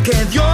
que Dios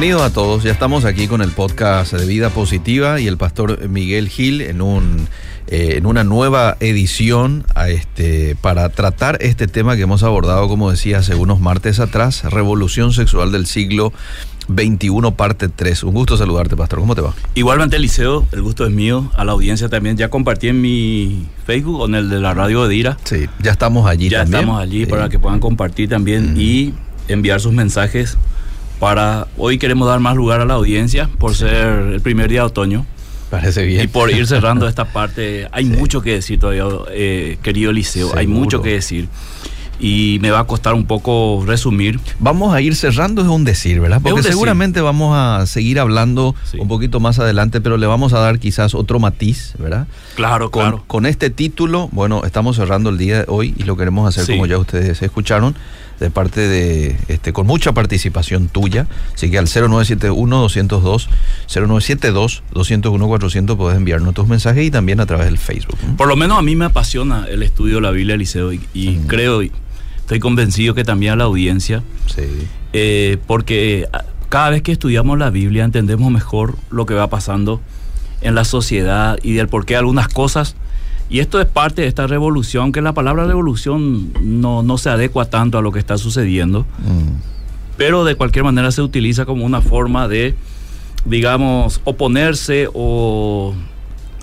Bienvenidos a todos, ya estamos aquí con el podcast de Vida Positiva y el pastor Miguel Gil en un eh, en una nueva edición a este para tratar este tema que hemos abordado, como decía, hace unos martes atrás, revolución sexual del siglo 21 parte 3. Un gusto saludarte, pastor. ¿Cómo te va? Igualmente, Eliseo, el gusto es mío. A la audiencia también. Ya compartí en mi Facebook, en el de la radio de Dira. Sí, ya estamos allí ya también. estamos allí Sí. para que puedan compartir también Ujú. y enviar sus mensajes. Para hoy queremos dar más lugar a la audiencia por ser el primer día de otoño Parece bien. y por ir cerrando esta parte. Hay Sí. mucho que decir todavía, eh, querido Eliseo. Hay mucho que decir y me va a costar un poco resumir. Vamos a ir cerrando, es un decir, ¿verdad? Porque decir. seguramente vamos a seguir hablando Sí. un poquito más adelante, pero le vamos a dar quizás otro matiz, ¿verdad? Claro, Con, claro. con este título, bueno, estamos cerrando el día de hoy y lo queremos hacer Sí. como ya ustedes escucharon, de parte de, este, con mucha participación tuya. Así que al 0971-202, 0972-201-400 puedes enviarnos tus mensajes y también a través del Facebook. Por lo menos a mí me apasiona el estudio de la Biblia, Eliseo, y, y Ujú. creo, y estoy convencido que también a la audiencia, Sí. eh, porque ah, cada vez que estudiamos la Biblia entendemos mejor lo que va pasando en la sociedad y del por qué algunas cosas. Y esto es parte de esta revolución, que la palabra revolución no, no se adecua tanto a lo que está sucediendo, Mm. pero de cualquier manera se utiliza como una forma de, digamos, oponerse o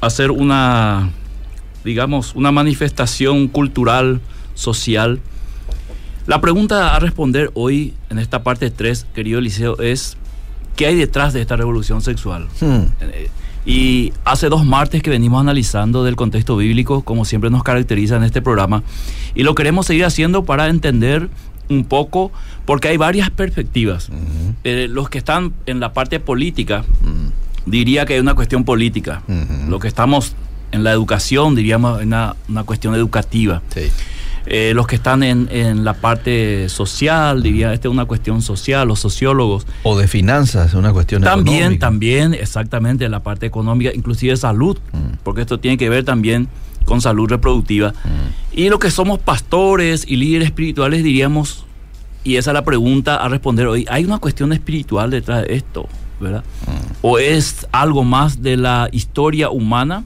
hacer una, digamos, una manifestación cultural, social. La pregunta a responder hoy en esta parte 3, querido Eliseo, es ¿qué hay detrás de esta revolución sexual? Mm. Y hace dos martes que venimos analizando del contexto bíblico, como siempre nos caracteriza en este programa, y lo queremos seguir haciendo para entender un poco, porque hay varias perspectivas. Eh, los que están en la parte política, Mm. diría que hay una cuestión política. Ujú. Lo que estamos en la educación, diríamos, una, una cuestión educativa. Sí. Eh, los que están en, en la parte social, diría, esta es una cuestión social, los sociólogos. O de finanzas, una cuestión También, económica. también, exactamente, la parte económica, inclusive salud, Mm. porque esto tiene que ver también con salud reproductiva. Mm. Y lo que somos pastores y líderes espirituales diríamos, y esa es la pregunta a responder hoy, ¿hay una cuestión espiritual detrás de esto? ¿Verdad? Mm. ¿O es algo más de la historia humana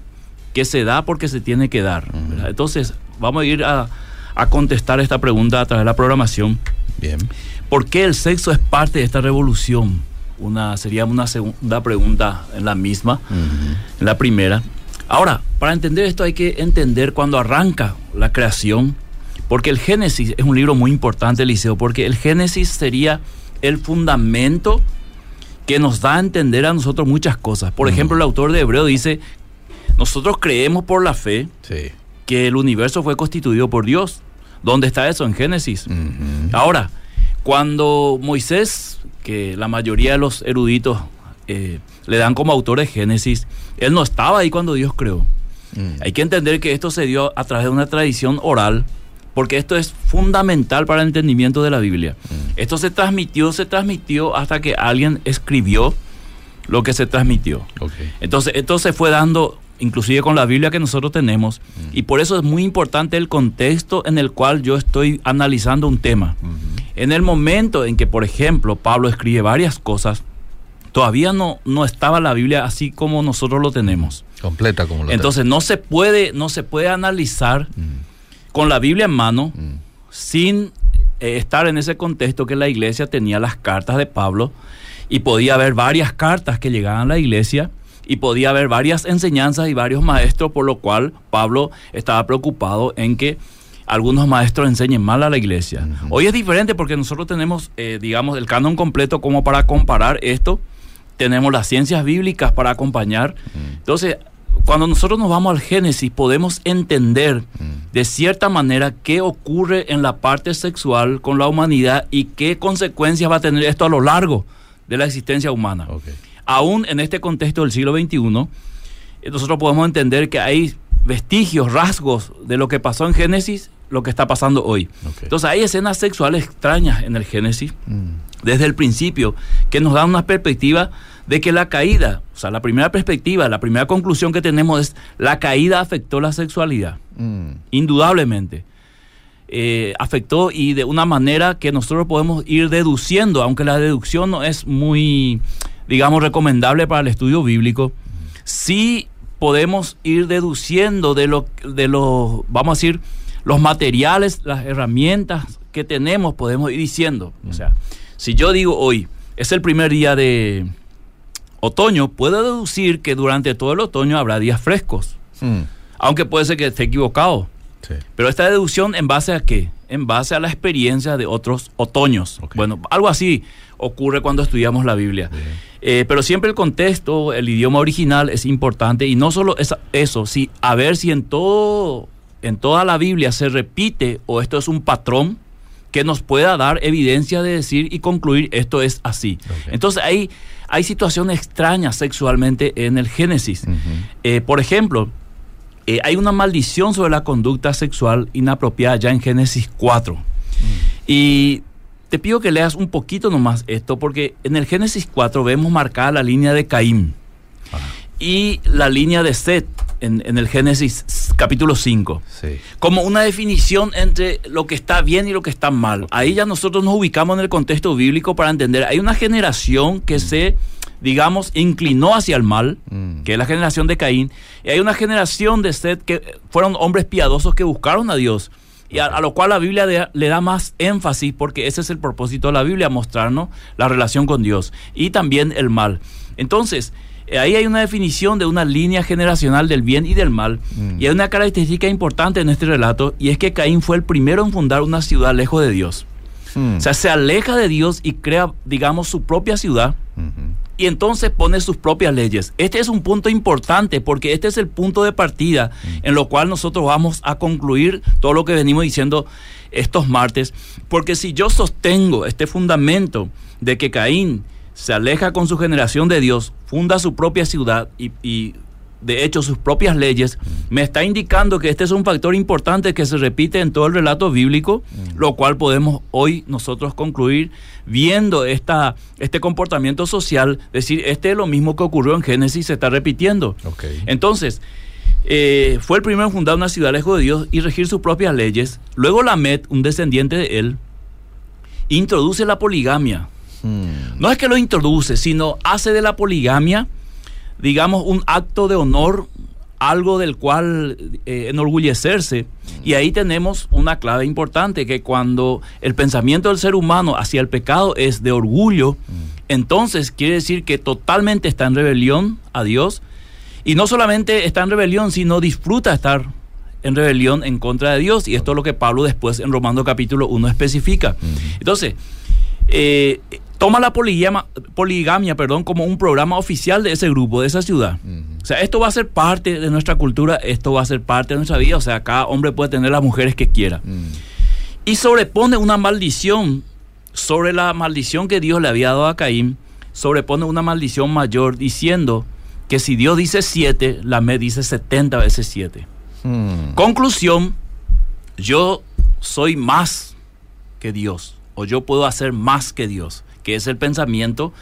que se da porque se tiene que dar? Entonces, vamos a ir a, a contestar esta pregunta a través de la programación. Bien. ¿Por qué el sexo es parte de esta revolución? Una, sería una segunda pregunta en la misma, en la primera. Ahora, para entender esto hay que entender cuando arranca la creación, porque el Génesis es un libro muy importante, Eliseo, porque el Génesis sería el fundamento que nos da a entender a nosotros muchas cosas. Por ejemplo, el autor de Hebreo dice, nosotros creemos por la fe Sí. que el universo fue constituido por Dios. ¿Dónde está eso? En Génesis. Ahora, cuando Moisés, que la mayoría de los eruditos eh, le dan como autor de Génesis, él no estaba ahí cuando Dios creó. Mm. Hay que entender que esto se dio a través de una tradición oral, porque esto es fundamental para el entendimiento de la Biblia. Mm. Esto se transmitió, se transmitió hasta que alguien escribió lo que se transmitió. Entonces, esto se fue dando inclusive con la Biblia que nosotros tenemos, y por eso es muy importante el contexto en el cual yo estoy analizando un tema. En el momento en que, por ejemplo, Pablo escribe varias cosas, todavía no, no estaba la Biblia así como nosotros lo tenemos. Completa como la Entonces no se puede, no se puede analizar con la Biblia en mano sin eh, estar en ese contexto que la iglesia tenía las cartas de Pablo y podía haber varias cartas que llegaban a la iglesia y podía haber varias enseñanzas y varios maestros, por lo cual Pablo estaba preocupado en que algunos maestros enseñen mal a la iglesia. Hoy es diferente porque nosotros tenemos, eh, digamos, el canon completo como para comparar esto. Tenemos las ciencias bíblicas para acompañar. Entonces, cuando nosotros nos vamos al Génesis, podemos entender de cierta manera qué ocurre en la parte sexual con la humanidad y qué consecuencias va a tener esto a lo largo de la existencia humana. Aún en este contexto del siglo XXI, eh, nosotros podemos entender que hay vestigios, rasgos de lo que pasó en Génesis, lo que está pasando hoy. Entonces hay escenas sexuales extrañas en el Génesis Mm, desde el principio que nos dan una perspectiva de que la caída, o sea, la primera perspectiva, la primera conclusión que tenemos es la caída afectó la sexualidad, mm, indudablemente. Eh, afectó y de una manera que nosotros podemos ir deduciendo, aunque la deducción no es muy, digamos, recomendable para el estudio bíblico, sí podemos ir deduciendo de lo, de los, vamos a decir, los materiales, las herramientas que tenemos, podemos ir diciendo. O sea, si yo digo hoy, es el primer día de otoño, puedo deducir que durante todo el otoño habrá días frescos, mm. aunque puede ser que esté equivocado. Sí. Pero esta deducción en base a qué? En base a la experiencia de otros otoños. Bueno, algo así ocurre cuando estudiamos la Biblia. Bien. Eh, pero siempre el contexto, el idioma original es importante y no solo esa- eso, si, a ver si en todo, en toda la Biblia se repite o esto es un patrón que nos pueda dar evidencia de decir y concluir esto es así. Entonces hay, hay situaciones extrañas sexualmente en el Génesis. Eh, por ejemplo, eh, hay una maldición sobre la conducta sexual inapropiada ya en Génesis 4. Y te pido que leas un poquito nomás esto, porque en el Génesis 4 vemos marcada la línea de Caín Ajá. y la línea de Set en, en el Génesis capítulo 5 Sí. como una definición entre lo que está bien y lo que está mal. Ahí ya nosotros nos ubicamos en el contexto bíblico para entender. Hay una generación que se, digamos, inclinó hacia el mal, Mm. que es la generación de Caín, y hay una generación de Seth que fueron hombres piadosos que buscaron a Dios. Y a, a lo cual la Biblia de- le da más énfasis porque ese es el propósito de la Biblia, mostrarnos la relación con Dios y también el mal. Entonces, eh, ahí hay una definición de una línea generacional del bien y del mal. Mm. Y hay una característica importante en este relato y es que Caín fue el primero en fundar una ciudad lejos de Dios. Mm. O sea, se aleja de Dios y crea, digamos, su propia ciudad. Y entonces pone sus propias leyes. Este es un punto importante porque este es el punto de partida en lo cual nosotros vamos a concluir todo lo que venimos diciendo estos martes. Porque si yo sostengo este fundamento de que Caín se aleja con su generación de Dios, funda su propia ciudad y, y, de hecho sus propias leyes, me está indicando que este es un factor importante que se repite en todo el relato bíblico, lo cual podemos hoy nosotros concluir viendo esta, este comportamiento social, decir, este es lo mismo que ocurrió en Génesis, se está repitiendo. Entonces, eh, fue el primero en fundar una ciudad lejos de Dios y regir sus propias leyes. Luego Lamet, un descendiente de él, introduce la poligamia. Mm. No es que lo introduce, sino hace de la poligamia, digamos, un acto de honor, algo del cual eh, enorgullecerse. Y ahí tenemos una clave importante, que cuando el pensamiento del ser humano hacia el pecado es de orgullo, entonces quiere decir que totalmente está en rebelión a Dios. Y no solamente está en rebelión, sino disfruta estar en rebelión en contra de Dios. Y esto es lo que Pablo después en Romano capítulo 1 especifica. Entonces, eh, toma la poligamia, poligamia perdón, como un programa oficial de ese grupo, de esa ciudad. O sea, esto va a ser parte de nuestra cultura, esto va a ser parte de nuestra vida. O sea, cada hombre puede tener las mujeres que quiera. Mm. Y sobrepone una maldición sobre la maldición que Dios le había dado a Caín. Sobrepone una maldición mayor diciendo que si Dios dice siete, la me dice 70 veces siete. Mm. Conclusión, yo soy más que Dios, o yo puedo hacer más que Dios, que es el pensamiento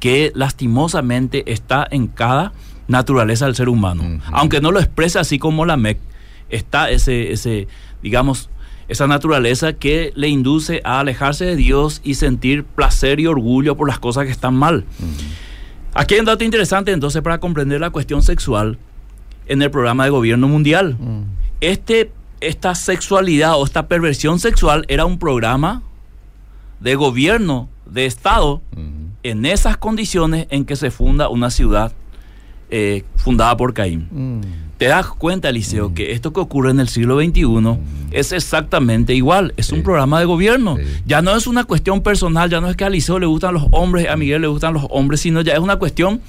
que lastimosamente está en cada naturaleza del ser humano. Aunque no lo expresa así como la MEC, está ese, ese, digamos, esa naturaleza que le induce a alejarse de Dios y sentir placer y orgullo por las cosas que están mal. Aquí hay un dato interesante entonces para comprender la cuestión sexual en el programa de gobierno mundial. Este, esta sexualidad o esta perversión sexual era un programa de gobierno, de Estado, en esas condiciones en que se funda una ciudad eh, fundada por Caín. Te das cuenta, Eliseo, que esto que ocurre en el siglo XXI es exactamente igual. Es un programa de gobierno. Sí. Ya no es una cuestión personal, ya no es que a Eliseo le gustan los hombres, a Miguel le gustan los hombres, sino ya es una cuestión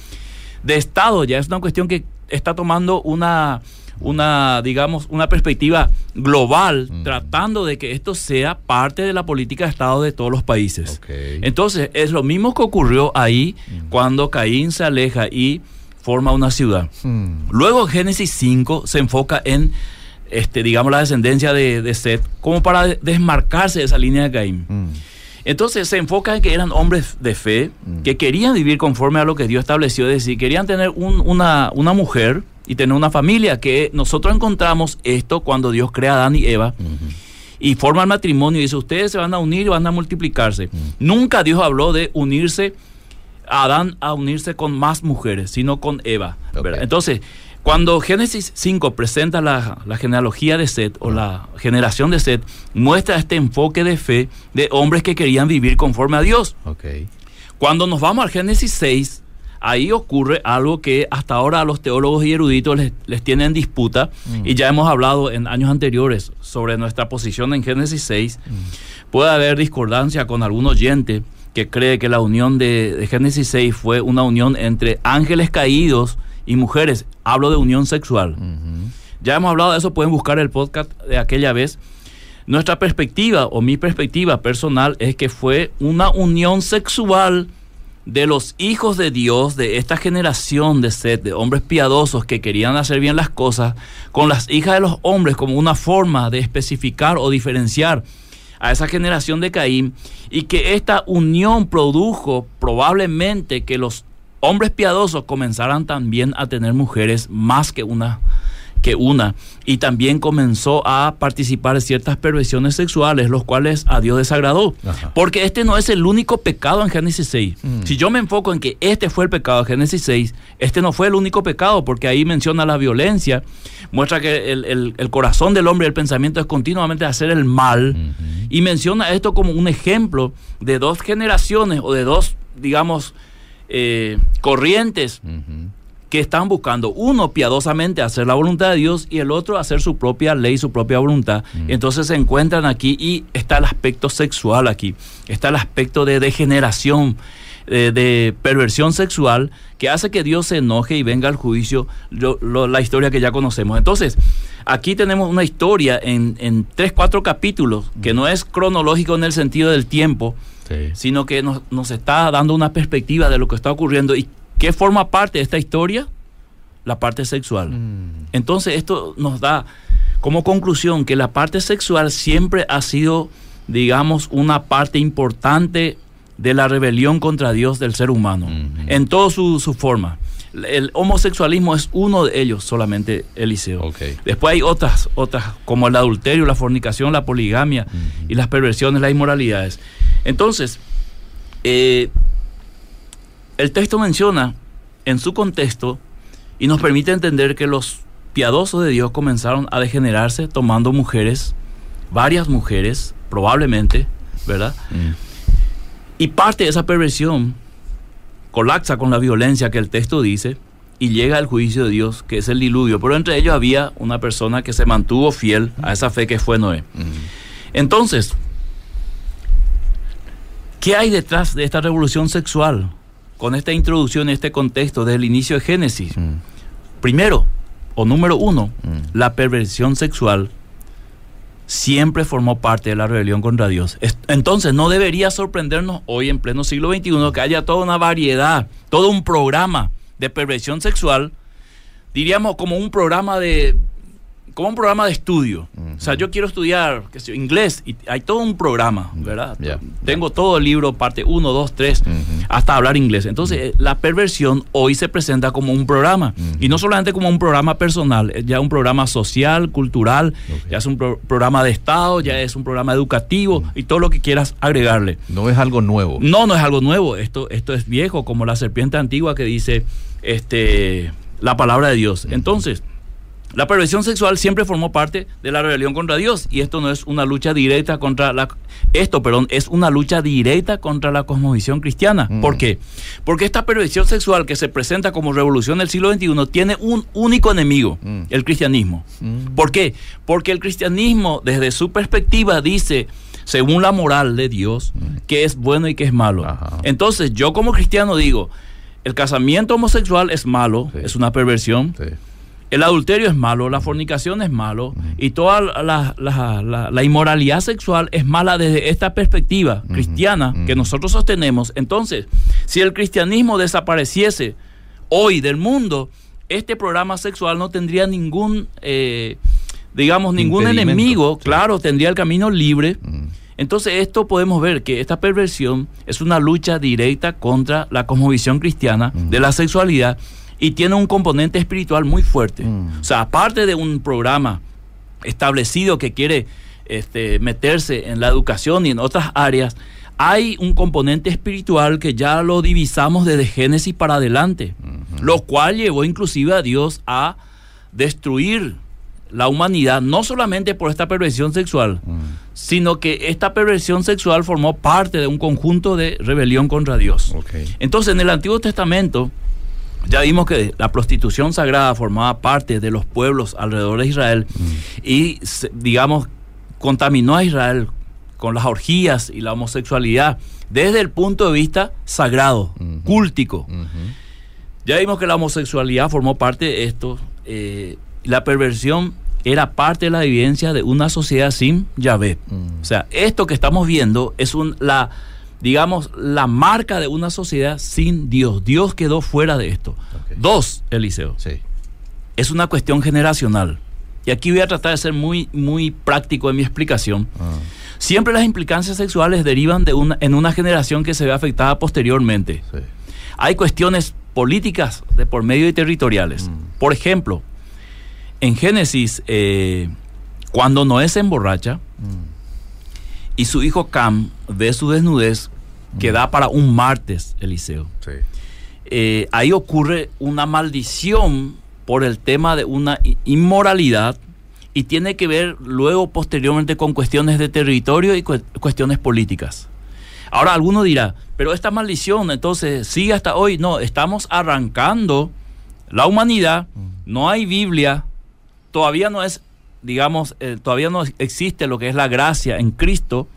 de Estado, ya es una cuestión que está tomando una, una digamos, una perspectiva global, tratando de que esto sea parte de la política de Estado de todos los países. Entonces, es lo mismo que ocurrió ahí cuando Caín se aleja y forma una ciudad. Mm. Luego Génesis 5 se enfoca en, este, digamos, la descendencia de, de Seth, como para de- desmarcarse de esa línea de Caín. Mm. Entonces se enfoca en que eran hombres de fe, que querían vivir conforme a lo que Dios estableció, es decir, querían tener un- una, una mujer y tener una familia, que nosotros encontramos esto cuando Dios crea a Adán y Eva. Y forma el matrimonio y dice, ustedes se van a unir y van a multiplicarse. Nunca Dios habló de unirse, a Adán a unirse con más mujeres, sino con Eva. Entonces, cuando Génesis 5 presenta la, la genealogía de Seth o la generación de Seth, muestra este enfoque de fe de hombres que querían vivir conforme a Dios. Cuando nos vamos al Génesis 6, ahí ocurre algo que hasta ahora a los teólogos y eruditos les, les tienen disputa, y ya hemos hablado en años anteriores sobre nuestra posición en Génesis 6. Puede haber discordancia con algún oyente que cree que la unión de, de Génesis 6 fue una unión entre ángeles caídos y mujeres. Hablo de unión sexual. Ujú. Ya hemos hablado de eso, pueden buscar el podcast de aquella vez. Nuestra perspectiva o mi perspectiva personal es que fue una unión sexual de los hijos de Dios, de esta generación de Seth, de hombres piadosos que querían hacer bien las cosas, con las hijas de los hombres como una forma de especificar o diferenciar a esa generación de Caín y que esta unión produjo probablemente que los hombres piadosos comenzaran también a tener mujeres más que una que una y también comenzó a participar en ciertas perversiones sexuales, los cuales a Dios desagradó. Ajá. Porque este no es el único pecado en Génesis 6. Mm. Si yo me enfoco en que este fue el pecado de Génesis 6, este no fue el único pecado, porque ahí menciona la violencia, muestra que el, el- el corazón del hombre y el pensamiento es continuamente hacer el mal, y menciona esto como un ejemplo de dos generaciones o de dos, digamos, eh, corrientes. Que están buscando, uno piadosamente hacer la voluntad de Dios y el otro hacer su propia ley, su propia voluntad. Entonces se encuentran aquí y está el aspecto sexual aquí, está el aspecto de degeneración, de perversión sexual, que hace que Dios se enoje y venga al juicio, lo- lo- la historia que ya conocemos. Entonces, aquí tenemos una historia en, en tres, cuatro capítulos, que no es cronológico en el sentido del tiempo, Sí. sino que nos, nos está dando una perspectiva de lo que está ocurriendo. ¿Y qué forma parte de esta historia? La parte sexual. Mm. Entonces esto nos da como conclusión que la parte sexual siempre ha sido, digamos, una parte importante de la rebelión contra Dios del ser humano, Ujú. en toda su, su forma. El homosexualismo es uno de ellos solamente, Eliseo. Ok. Después hay otras, otras como el adulterio, la fornicación, la poligamia Ujú. y las perversiones, las inmoralidades. Entonces, eh, el texto menciona en su contexto y nos permite entender que los piadosos de Dios comenzaron a degenerarse tomando mujeres, varias mujeres, probablemente, ¿verdad? Mm. Y parte de esa perversión colapsa con la violencia que el texto dice y llega al juicio de Dios, que es el diluvio. Pero entre ellos había una persona que se mantuvo fiel a esa fe que fue Noé. Mm. Entonces, ¿qué hay detrás de esta revolución sexual? Con esta introducción, este contexto del inicio de Génesis. Mm. Primero, o número uno, Mm. la perversión sexual siempre formó parte de la rebelión contra Dios. Es- Entonces, no debería sorprendernos hoy en pleno siglo XXI que haya toda una variedad, todo un programa de perversión sexual, diríamos como un programa de como un programa de estudio. O sea, yo quiero estudiar qué sé yo, inglés y hay todo un programa, ¿verdad? Tengo todo el libro, parte 1, 2, 3, Ujú. hasta hablar inglés. Entonces, eh, la perversión hoy se presenta como un programa. Y no solamente como un programa personal, es ya un programa social, cultural, ya es un pro- programa de Estado, ya es un programa educativo y todo lo que quieras agregarle. No es algo nuevo. No, no es algo nuevo. Esto, esto es viejo, como la serpiente antigua que dice este, la palabra de Dios. Entonces, La perversión sexual siempre formó parte de la rebelión contra Dios y esto no es una lucha directa contra la esto, perdón, es una lucha directa contra la cosmovisión cristiana. Mm. ¿Por qué? Porque esta perversión sexual que se presenta como revolución del siglo XXI tiene un único enemigo, Mm. el cristianismo. ¿Por qué? Porque el cristianismo desde su perspectiva dice según la moral de Dios, que es bueno y que es malo. Mm. Ajá. Entonces, yo como cristiano digo, el casamiento homosexual es malo, Sí. es una perversión. Sí. El adulterio es malo, la fornicación es malo y toda la, la- la- la inmoralidad sexual es mala desde esta perspectiva cristiana que nosotros sostenemos. Entonces, si el cristianismo desapareciese hoy del mundo, este programa sexual no tendría ningún, eh, digamos, ningún Impedimento, enemigo, sí. claro, tendría el camino libre. Entonces esto podemos ver que esta perversión es una lucha directa contra la cosmovisión cristiana de la sexualidad y tiene un componente espiritual muy fuerte. Mm. O sea, aparte de un programa establecido que quiere este, meterse en la educación y en otras áreas, hay un componente espiritual que ya lo divisamos desde Génesis para adelante, lo cual llevó inclusive a Dios a destruir la humanidad, no solamente por esta perversión sexual, sino que esta perversión sexual formó parte de un conjunto de rebelión contra Dios. Entonces, en el Antiguo Testamento, ya vimos que la prostitución sagrada formaba parte de los pueblos alrededor de Israel y, se- digamos, contaminó a Israel con las orgías y la homosexualidad desde el punto de vista sagrado, cúltico. Ya vimos que la homosexualidad formó parte de esto. eh, la perversión era parte de la evidencia de una sociedad sin Yahvé. Mm. O sea, esto que estamos viendo es un, la, digamos, la marca de una sociedad sin Dios. Dios quedó fuera de esto. Dos, Eliseo, Sí. es una cuestión generacional. Y aquí voy a tratar de ser muy, muy práctico en mi explicación. Ah. Siempre las implicancias sexuales derivan de una, en una generación que se ve afectada posteriormente Sí. hay cuestiones políticas de por medio y territoriales. Mm. Por ejemplo, en Génesis, eh, cuando Noé se emborracha Mm. y su hijo Cam ve su desnudez, que da para un martes, Eliseo. Sí. Eh, ahí ocurre una maldición por el tema de una inmoralidad y tiene que ver luego posteriormente con cuestiones de territorio y cu- cuestiones políticas. Ahora alguno dirá, pero esta maldición entonces sigue hasta hoy. No, estamos arrancando la humanidad, no hay Biblia, todavía no es, digamos, eh, todavía no existe lo que es la gracia en Cristo.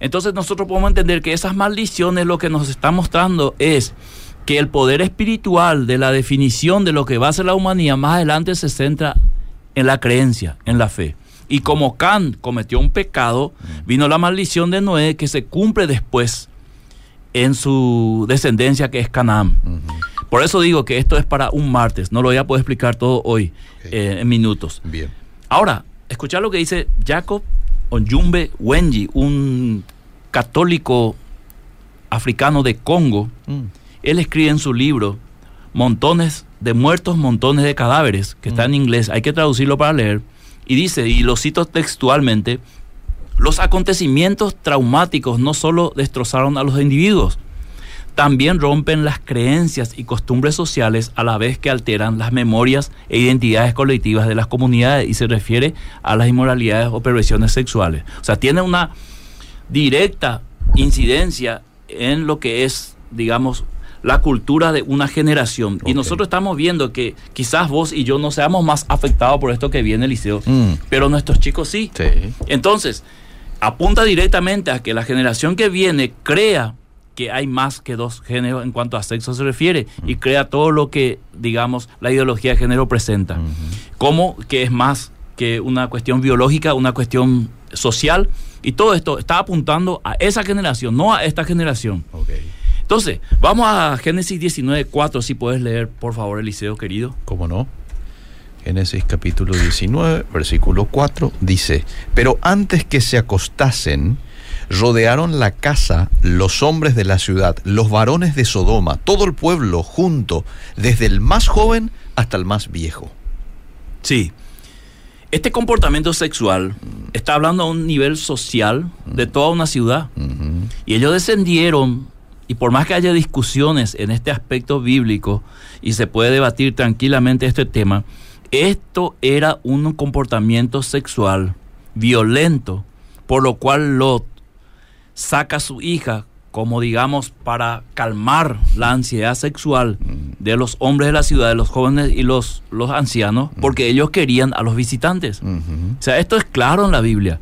Entonces nosotros podemos entender que esas maldiciones lo que nos están mostrando es que el poder espiritual de la definición de lo que va a ser la humanidad más adelante se centra en la creencia, en la fe. Y como Can cometió un pecado, vino la maldición de Noé que se cumple después en su descendencia que es Canaán. Por eso digo que esto es para un martes, no lo voy a poder explicar todo hoy eh, en minutos. Bien. Ahora, escuchar lo que dice Jacob Onyumbe Wenji, un católico africano de Congo. Mm. Él escribe en su libro montones de muertos, montones de cadáveres, que está en inglés, hay que traducirlo para leer. Y dice, y lo cito textualmente, los acontecimientos traumáticos no solo destrozaron a los individuos, también rompen las creencias y costumbres sociales a la vez que alteran las memorias e identidades colectivas de las comunidades y se refiere a las inmoralidades o perversiones sexuales. O sea, tiene una directa incidencia en lo que es, digamos, la cultura de una generación. Y nosotros estamos viendo que quizás vos y yo no seamos más afectados por esto que viene, Liceo, Mm. pero nuestros chicos sí. Sí. Entonces, apunta directamente a que la generación que viene crea que hay más que dos géneros en cuanto a sexo se refiere y crea todo lo que, digamos, la ideología de género presenta. Como que es más que una cuestión biológica, una cuestión social. Y todo esto está apuntando a esa generación, no a esta generación. Entonces, vamos a Génesis 19, 4, si puedes leer, por favor, Eliseo, querido. ¿Cómo no? Génesis capítulo 19, versículo 4 dice, pero antes que se acostasen, rodearon la casa los hombres de la ciudad, los varones de Sodoma, todo el pueblo junto, desde el más joven hasta el más viejo. Sí. Este comportamiento sexual está hablando a un nivel social de toda una ciudad. Y ellos descendieron, y por más que haya discusiones en este aspecto bíblico, y se puede debatir tranquilamente este tema, Esto era un comportamiento sexual violento, por lo cual Lot saca a su hija como digamos para calmar la ansiedad sexual de los hombres de la ciudad, de los jóvenes y los, los ancianos, porque ellos querían a los visitantes. O sea, esto es claro en la Biblia.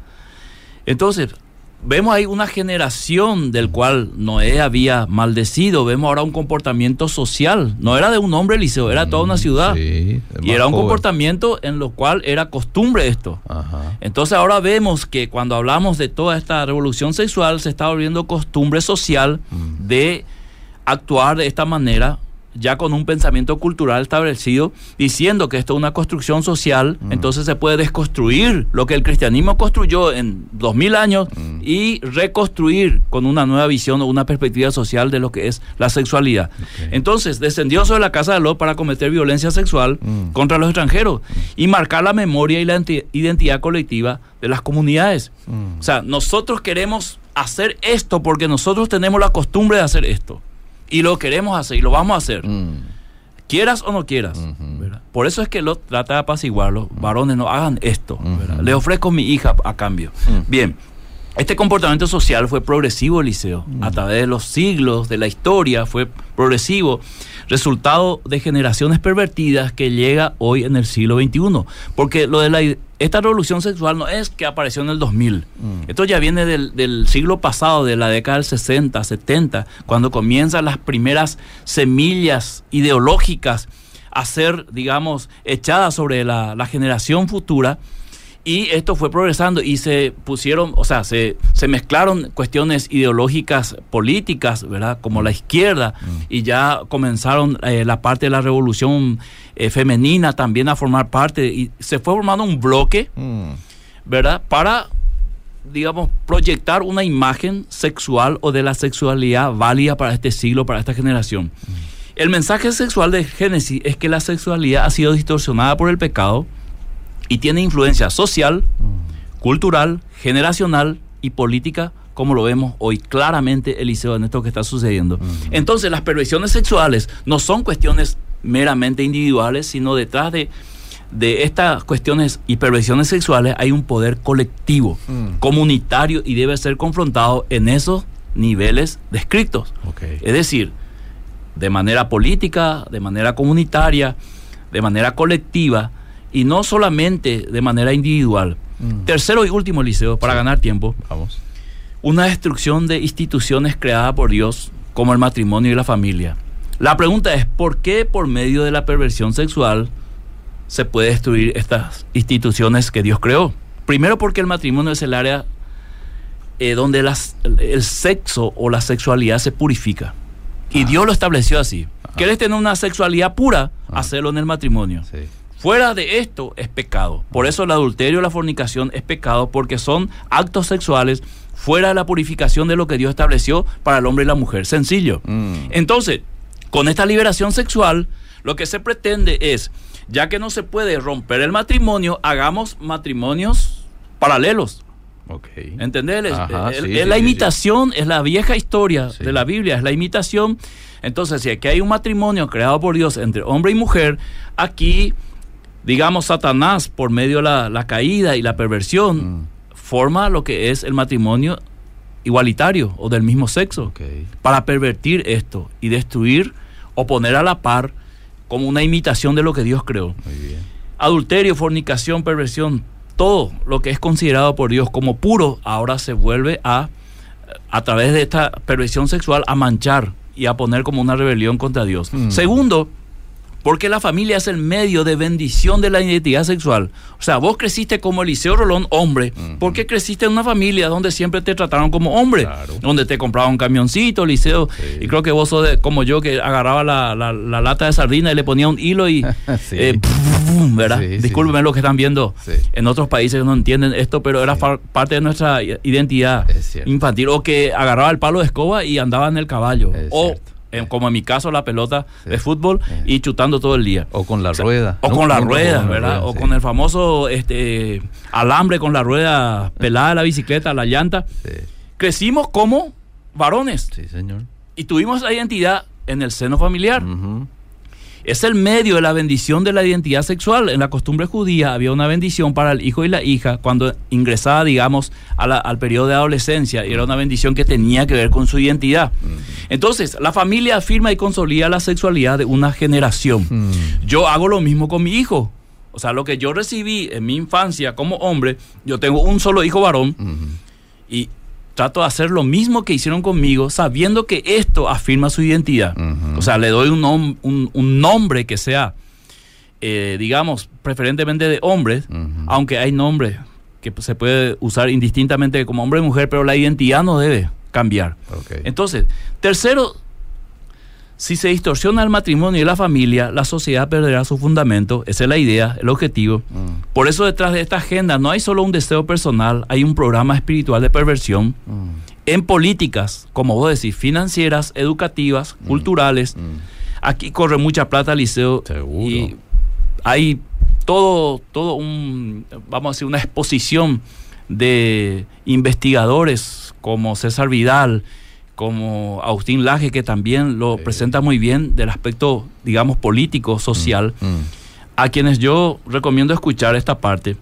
Entonces, vemos ahí una generación del cual Noé había maldecido, vemos ahora un comportamiento social, no era de un hombre Eliseo, era toda una ciudad. Sí, y era un joven. comportamiento en lo cual era costumbre esto. Ajá. Entonces ahora vemos que cuando hablamos de toda esta revolución sexual se está volviendo costumbre social Mm. de actuar de esta manera, ya con un pensamiento cultural establecido, diciendo que esto es una construcción social, Mm. entonces se puede desconstruir lo que el cristianismo construyó en dos mil años Mm. y reconstruir con una nueva visión o una perspectiva social de lo que es la sexualidad. Entonces descendió sobre la casa de Lot para cometer violencia sexual Mm. contra los extranjeros y marcar la memoria y la enti- identidad colectiva de las comunidades. O sea, nosotros queremos hacer esto porque nosotros tenemos la costumbre de hacer esto. Y lo queremos hacer y lo vamos a hacer. Mm. Quieras o no quieras. Por eso es que lo trata de apaciguarlo. Varones, no hagan esto. Ujú. Le ofrezco mi hija a cambio. Bien. Este comportamiento social fue progresivo, Eliseo. A través de los siglos, de la historia, fue progresivo. Resultado de generaciones pervertidas que llega hoy en el siglo XXI. Porque lo de la, esta revolución sexual no es que apareció en el 2000. Mm. Esto ya viene del, del siglo pasado, de la década del 60, 70, cuando comienzan las primeras semillas ideológicas a ser, digamos, echadas sobre la, la generación futura. Y esto fue progresando y se pusieron, o sea, se, se mezclaron cuestiones ideológicas políticas, ¿verdad? Como la izquierda, y ya comenzaron eh, la parte de la revolución eh, femenina también a formar parte, y se fue formando un bloque, Mm. ¿verdad? Para, digamos, proyectar una imagen sexual o de la sexualidad válida para este siglo, para esta generación. El mensaje sexual de Génesis es que la sexualidad ha sido distorsionada por el pecado y tiene influencia social, cultural, generacional y política, como lo vemos hoy claramente, Eliseo, en esto que está sucediendo. Entonces, las perversiones sexuales no son cuestiones meramente individuales, sino detrás de, de estas cuestiones y perversiones sexuales hay un poder colectivo, Mm. comunitario y debe ser confrontado en esos niveles descritos. Es decir, de manera política, de manera comunitaria, de manera colectiva y no solamente de manera individual. Mm. Tercero y último, Liceo, para ganar tiempo, Vamos. una destrucción de instituciones creadas por Dios como el matrimonio y la familia. La pregunta es, ¿por qué por medio de la perversión sexual se puede destruir estas instituciones que Dios creó? Primero porque el matrimonio es el área eh, donde las- el sexo o la sexualidad se purifica. Y Dios lo estableció así. ¿Quieres tener una sexualidad pura? Ah. Hacerlo en el matrimonio. Sí. Fuera de esto es pecado. Por eso el adulterio y la fornicación es pecado porque son actos sexuales fuera de la purificación de lo que Dios estableció para el hombre y la mujer. Sencillo. Mm. Entonces, con esta liberación sexual, lo que se pretende es, ya que no se puede romper el matrimonio, hagamos matrimonios paralelos. Ok. ¿Entendés? Es- Ajá, es, sí, es sí, la sí. imitación, es la vieja historia de la Biblia, es la imitación. Entonces, si aquí hay un matrimonio creado por Dios entre hombre y mujer, aquí, digamos, Satanás, por medio de la, la caída y la perversión, Mm. forma lo que es el matrimonio igualitario o del mismo sexo para pervertir esto y destruir o poner a la par como una imitación de lo que Dios creó. Muy bien. Adulterio, fornicación, perversión, todo lo que es considerado por Dios como puro, ahora se vuelve a, a través de esta perversión sexual, a manchar y a poner como una rebelión contra Dios. Mm. Segundo, porque la familia es el medio de bendición de la identidad sexual. O sea, vos creciste como Eliseo Rolón, hombre, Ujú. porque creciste en una familia donde siempre te trataron como hombre, Claro. donde te compraban un camioncito, Eliseo, Sí. y creo que vos sos de- como yo que agarraba la, la- la lata de sardina y le ponía un hilo y... Sí. eh, pum, ¿Verdad? Sí. Discúlpenme lo que están viendo en otros países que no entienden esto, pero era parte de nuestra identidad infantil. O que agarraba el palo de escoba y andaba en el caballo. Es o, cierto. En- como en mi caso, la pelota Sí. de fútbol y chutando todo el día. O con la O sea, rueda. O ¿no? con la rueda, con la ¿verdad? rueda, o sí. con el famoso este, alambre con la rueda pelada de la bicicleta, la llanta. Crecimos como varones Sí, señor. y tuvimos esa identidad en el seno familiar. Ujú. Es el medio de la bendición de la identidad sexual. En la costumbre judía había una bendición para el hijo y la hija cuando ingresaba, digamos, a la- al periodo de adolescencia. Y era una bendición que tenía que ver con su identidad. Entonces, la familia afirma y consolida la sexualidad de una generación. Yo hago lo mismo con mi hijo. O sea, lo que yo recibí en mi infancia como hombre, yo tengo un solo hijo varón y trato de hacer lo mismo que hicieron conmigo, sabiendo que esto afirma su identidad. O sea, le doy un, nom- un- un nombre que sea, eh, digamos, preferentemente de hombres, aunque hay nombres que se puede usar indistintamente como hombre y mujer, pero la identidad no debe cambiar. Entonces, tercero, si se distorsiona el matrimonio y la familia, la sociedad perderá su fundamento. Esa es la idea, el objetivo. Mm. Por eso detrás de esta agenda no hay solo un deseo personal, hay un programa espiritual de perversión Mm. en políticas, como vos decís, financieras, educativas, Mm. culturales. Aquí corre mucha plata, Liceo. Seguro. Y hay todo, todo un, vamos a decir, una exposición de investigadores como César Vidal, como Agustín Laje, que también lo presenta muy bien del aspecto, digamos, político, social, Mm. a quienes yo recomiendo escuchar esta parte.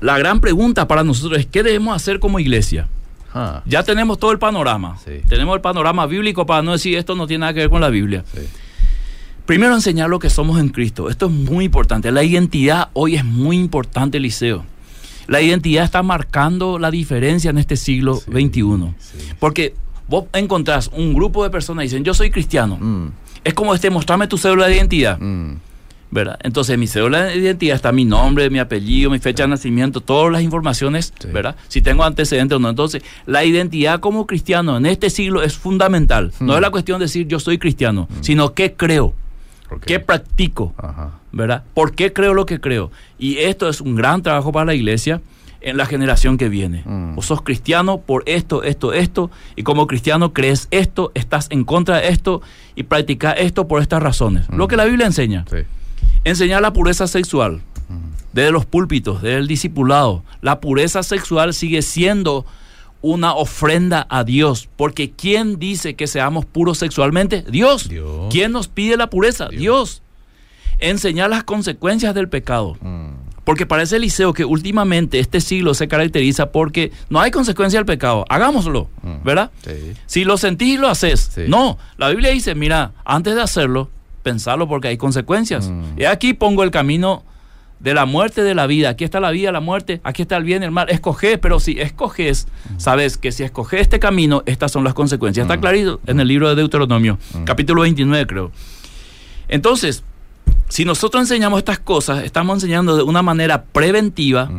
La gran pregunta para nosotros es, ¿qué debemos hacer como iglesia? Ah, Ya tenemos todo el panorama. Sí. Tenemos el panorama bíblico para no decir esto no tiene nada que ver con la Biblia. sí. Primero enseñar lo que somos en Cristo. Esto es muy importante. La identidad hoy es muy importante, Eliseo. La identidad está marcando la diferencia en este siglo XXI. sí. Porque vos encontrás un grupo de personas y dicen, yo soy cristiano. Mm, Es como este, mostrame tu cédula de identidad. mm. ¿verdad? Entonces, en mi cédula de identidad está mi nombre, mi apellido, mi fecha de nacimiento, todas las informaciones, Sí. ¿verdad? Si tengo antecedentes o no. Entonces, la identidad como cristiano en este siglo es fundamental. No Hmm. es la cuestión de decir yo soy cristiano, sino qué creo, qué practico, Ajá. ¿verdad? ¿Por qué creo lo que creo? Y esto es un gran trabajo para la iglesia en la generación que viene. Mm. Vos sos cristiano por esto, esto, esto, y como cristiano crees esto, estás en contra de esto y practicas esto por estas razones. Lo que la Biblia enseña. Sí. Enseñar la pureza sexual desde los púlpitos, desde el discipulado. La pureza sexual sigue siendo una ofrenda a Dios, porque ¿quién dice que seamos puros sexualmente? Dios. Dios. ¿Quién nos pide la pureza? Dios. Dios. Enseñar las consecuencias del pecado. Mm. Porque parece Eliseo que últimamente este siglo se caracteriza porque no hay consecuencia del pecado. Hagámoslo, Mm. ¿verdad? Sí. Si lo sentís, lo haces. Sí. No, la Biblia dice, mira, antes de hacerlo, pensalo porque hay consecuencias. Mm. Y aquí pongo el camino de la muerte de la vida. Aquí está la vida, la muerte, aquí está el bien el mal. Escoge, pero si escoges, sabes que si escoges este camino, estas son las consecuencias. Está Mm. clarito en el libro de Deuteronomio, capítulo 29 creo. Entonces, si nosotros enseñamos estas cosas, estamos enseñando de una manera preventiva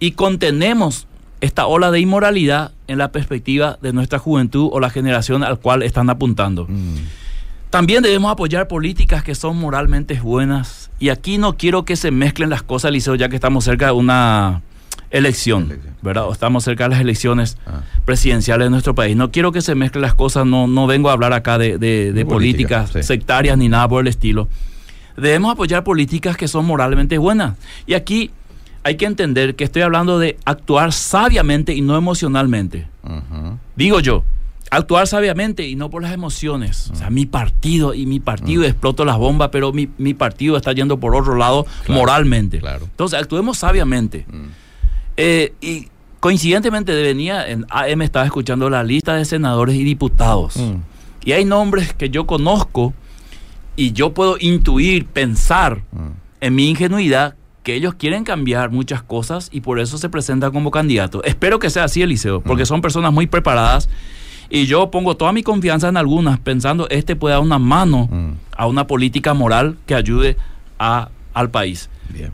y contenemos esta ola de inmoralidad en la perspectiva de nuestra juventud o la generación al cual están apuntando. Mm. También debemos apoyar políticas que son moralmente buenas. Y aquí no quiero que se mezclen las cosas, Liceo, ya que estamos cerca de una elección, Elección. ¿verdad? O estamos cerca de las elecciones Ah. presidenciales de nuestro país. No quiero que se mezclen las cosas, no, no vengo a hablar acá de, de- de De política, políticas sí. sectarias ni nada por el estilo. Debemos apoyar políticas que son moralmente buenas. Y aquí hay que entender que estoy hablando de actuar sabiamente y no emocionalmente. Digo yo, actuar sabiamente y no por las emociones. O sea, mi partido y mi partido exploto las bombas, pero mi, mi partido está yendo por otro lado Claro, moralmente. claro. Entonces, actuemos sabiamente. Mm. Eh, y coincidentemente venía en AM estaba escuchando la lista de senadores y diputados. Mm. Y hay nombres que yo conozco y yo puedo intuir, pensar Mm. en mi ingenuidad que ellos quieren cambiar muchas cosas y por eso se presentan como candidatos. Espero que sea así, Eliseo, porque son personas muy preparadas y yo pongo toda mi confianza en algunas pensando este puede dar una mano Mm. a una política moral que ayude a, al país. Bien.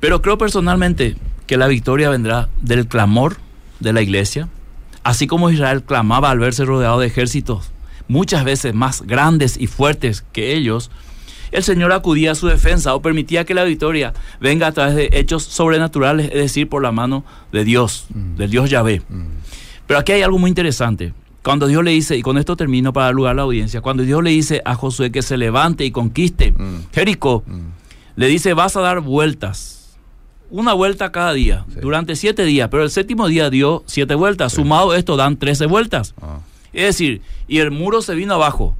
Pero creo personalmente que la victoria vendrá del clamor de la iglesia, así como Israel clamaba al verse rodeado de ejércitos muchas veces más grandes y fuertes que ellos, el Señor acudía a su defensa o permitía que la victoria venga a través de hechos sobrenaturales, es decir, por la mano de Dios, del Dios Yahvé. Mm. Pero aquí hay algo muy interesante. Cuando Dios le dice, y con esto termino para dar lugar a la audiencia, cuando Dios le dice a Josué que se levante y conquiste Mm. Jericó, Mm. le dice, vas a dar vueltas. Una vuelta cada día, Sí. durante siete días, pero el séptimo día dio siete vueltas. Sumado esto dan trece vueltas. Ah. Es decir, y el muro se vino abajo.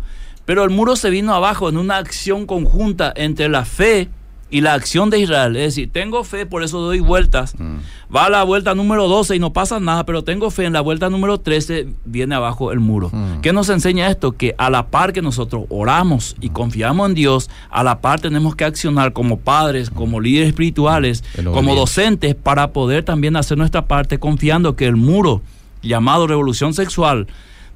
Pero el muro se vino abajo en una acción conjunta entre la fe y la acción de Israel. Es decir, tengo fe, por eso doy vueltas. Mm. Va a la vuelta número 12 y no pasa nada, pero tengo fe en la vuelta número 13, viene abajo el muro. Mm. ¿Qué nos enseña esto? Que a la par que nosotros oramos y confiamos en Dios, a la par tenemos que accionar como padres, como líderes espirituales, como docentes, para poder también hacer nuestra parte confiando que el muro llamado revolución sexual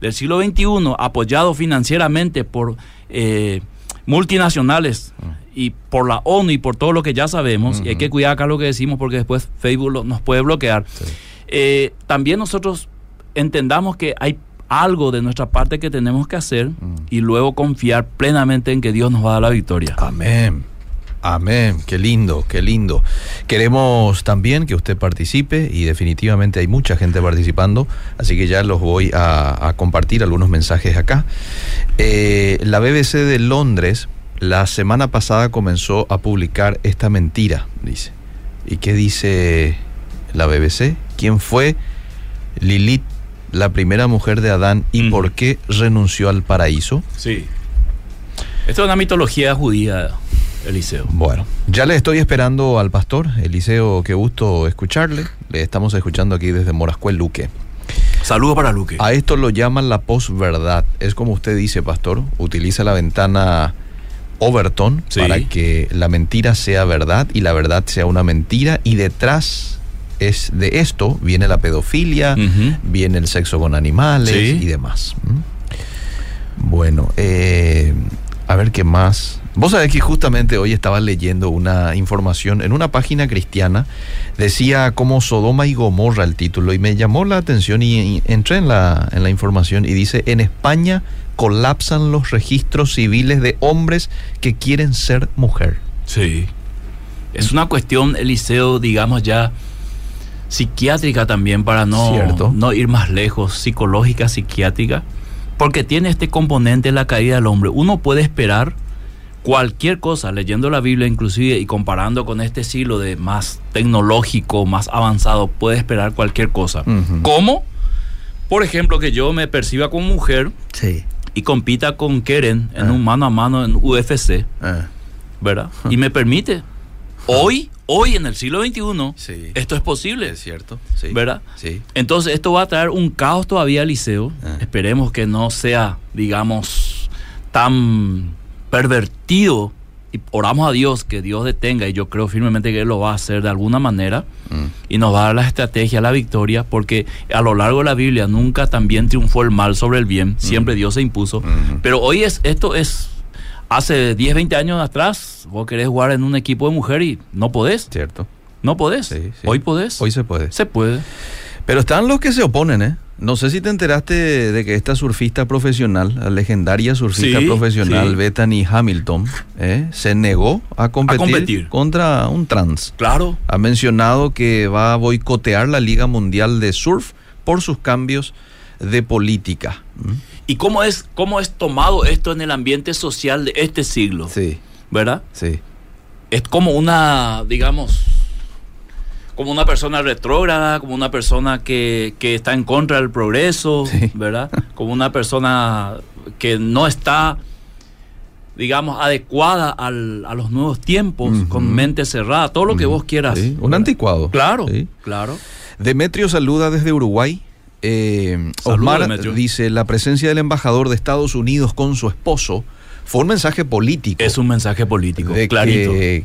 del siglo XXI, apoyado financieramente por eh, multinacionales y por la ONU y por todo lo que ya sabemos, y hay que cuidar acá lo que decimos porque después Facebook lo- nos puede bloquear, eh, también nosotros entendamos que hay algo de nuestra parte que tenemos que hacer y luego confiar plenamente en que Dios nos va a dar la victoria. Amén. Amén. Qué lindo, qué lindo. Queremos también que usted participe y definitivamente hay mucha gente participando, así que ya los voy a, a compartir algunos mensajes acá. Eh, la BBC de Londres la semana pasada comenzó a publicar esta mentira, dice. ¿Y qué dice la BBC? ¿Quién fue Lilith, la primera mujer de Adán, y Mm. por qué renunció al paraíso? Sí. Esto es una mitología judía, Eliseo. Bueno, ya le estoy esperando al pastor Eliseo, qué gusto escucharle. Le estamos escuchando aquí desde Morascuel Luque. Saludos para Luque. A esto lo llaman la posverdad. Es como usted dice, pastor, utiliza la ventana Overton Sí. para que la mentira sea verdad y la verdad sea una mentira y detrás es de esto viene la pedofilia, viene el sexo con animales Sí. y demás. Bueno, eh, a ver qué más. Vos sabés que justamente hoy estaba leyendo una información en una página cristiana, decía como Sodoma y Gomorra el título, y me llamó la atención y, y entré en la, en la información y dice, en España colapsan los registros civiles de hombres que quieren ser mujer. Sí. Es una cuestión, Eliseo, digamos ya psiquiátrica también para no, Cierto. no ir más lejos, psicológica, psiquiátrica, porque tiene este componente la caída del hombre. Uno puede esperar cualquier cosa, leyendo la Biblia inclusive y comparando con este siglo de más tecnológico, más avanzado, puede esperar cualquier cosa. Ujú. ¿Cómo? Por ejemplo, que yo me perciba como mujer Sí. y compita con Keren en Ah. un mano a mano en UFC. Ah, ¿verdad? Y me permite. Hoy, hoy en el siglo XXI, Sí. esto es posible, es cierto. Sí. ¿verdad? Sí. Entonces esto va a traer un caos todavía al liceo. Ah. Esperemos que no sea, digamos, tan pervertido. Y oramos a Dios que Dios detenga, y yo creo firmemente que Él lo va a hacer de alguna manera, Mm. y nos va a dar la estrategia, la victoria, porque a lo largo de la Biblia nunca también triunfó el mal sobre el bien, siempre Dios se impuso. Ujú. Pero hoy es, esto es, hace 10, 20 años atrás, vos querés jugar en un equipo de mujer y no podés, Cierto. no podés. Sí, sí. Hoy podés. Hoy se puede. se puede. Pero están los que se oponen, ¿eh? No sé si te enteraste de que esta surfista profesional, la legendaria surfista Sí, profesional sí. Bethany Hamilton, ¿eh? se negó a competir, competir. contra un trans. Claro. Ha mencionado que va a boicotear la Liga Mundial de Surf por sus cambios de política. ¿Mm? ¿Y cómo es, cómo es tomado esto en el ambiente social de este siglo? Sí, ¿Verdad? sí. Es como una, digamos, como una persona retrógrada, como una persona que, que está en contra del progreso, Sí. ¿verdad? Como una persona que no está, digamos, adecuada al- a los nuevos tiempos, con mente cerrada, todo lo que vos quieras. Sí, Un anticuado. Claro, Sí. claro. Demetrio saluda desde Uruguay. Eh, Osmar dice, la presencia del embajador de Estados Unidos con su esposo fue un mensaje político. Es un mensaje político, de clarito. que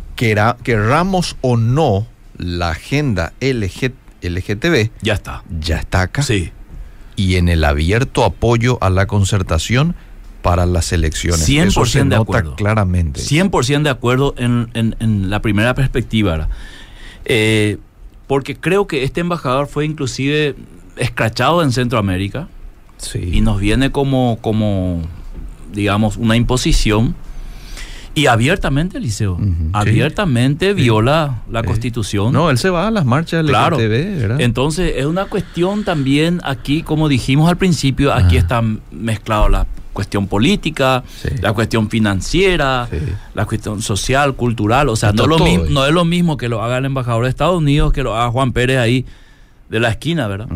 o no la agenda LG LGTB Ya está. ya está acá Sí. y en el abierto apoyo a la concertación para las elecciones. 100% Eso se de nota acuerdo. claramente. 100% de acuerdo en, en- en la primera perspectiva. Eh, porque creo que este embajador fue inclusive escrachado en Centroamérica Sí. y nos viene como, como digamos, una imposición. Y abiertamente, sí. abiertamente viola la Sí. constitución. No, él se va a las marchas Claro. LGTB, ¿verdad? Entonces, es una cuestión también aquí, como dijimos al principio, aquí Ah. está mezclado la cuestión política, Sí. la cuestión financiera, Sí. la cuestión social, cultural. O sea, no, es lo mismo, no es lo mismo que lo haga el embajador de Estados Unidos que lo haga Juan Pérez ahí de la esquina, ¿verdad?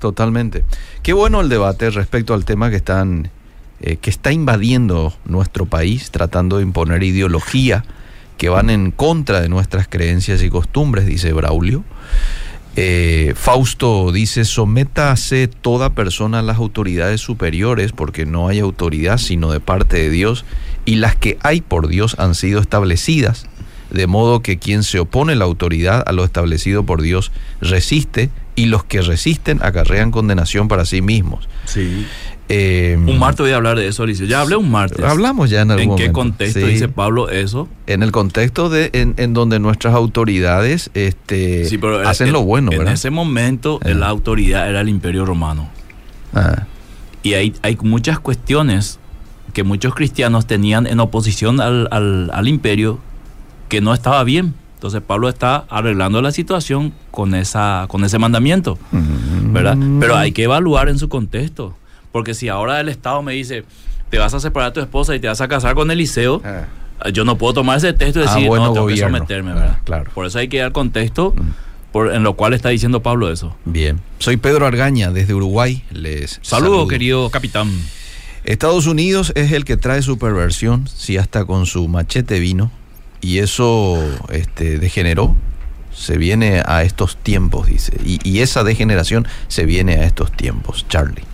Totalmente. Qué bueno el debate respecto al tema que están eh, que está invadiendo nuestro país, tratando de imponer ideología que van en contra de nuestras creencias y costumbres, dice Braulio. Eh, Fausto dice, sométase toda persona a las autoridades superiores, porque no hay autoridad sino de parte de Dios, y las que hay por Dios han sido establecidas, de modo que quien se opone a la autoridad a lo establecido por Dios resiste, y los que resisten acarrean condenación para sí mismos. Sí. Eh, Un martes voy a hablar de eso, Alicia. Ya hablé un martes. Hablamos ya en algún ¿En qué contexto Sí. dice Pablo eso? En el contexto de en, en donde nuestras autoridades este, Sí, pero hacen en- lo bueno, En ¿verdad? ese momento Eh. la autoridad era el imperio romano. Ah, Y hay, hay muchas cuestiones que muchos cristianos tenían en oposición al, al- al imperio que no estaba bien. Entonces Pablo está arreglando la situación con, esa, con ese mandamiento, ¿verdad? Mm. Pero hay que evaluar en su contexto. Porque si ahora el Estado me dice, te vas a separar de tu esposa y te vas a casar con Eliseo, Ah. yo no puedo tomar ese texto y Ah, decir, bueno, no, tengo gobierno. que someterme, Ah, ¿verdad? claro. Por eso hay que dar contexto Mm. por, en lo cual está diciendo Pablo eso. Bien. Soy Pedro Argaña desde Uruguay. Les saludo. querido capitán. Estados Unidos es el que trae su perversión, si hasta con su machete vino, y eso este, degeneró. Se viene a estos tiempos, dice. Y, y esa degeneración se viene a estos tiempos, Charlie.